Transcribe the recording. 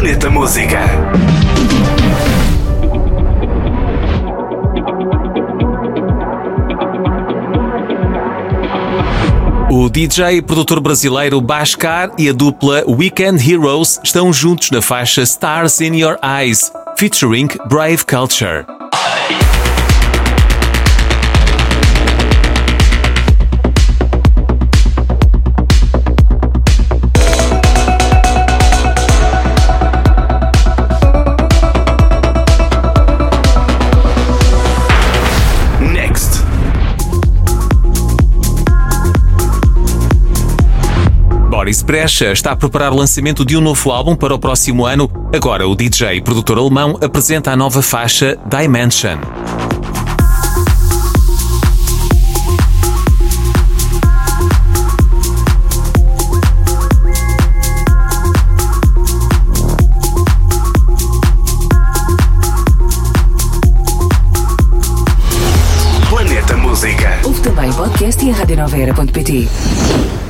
Planeta Música. O DJ e produtor brasileiro Bascar e a dupla Weekend Heroes estão juntos na faixa Stars in Your Eyes, featuring Brave Culture. Boris Brecha está a preparar o lançamento de um novo álbum para o próximo ano. Agora, o DJ e produtor alemão apresenta a nova faixa Dimension. Planeta Música. Ouve também o podcast e a radionoveira.pt.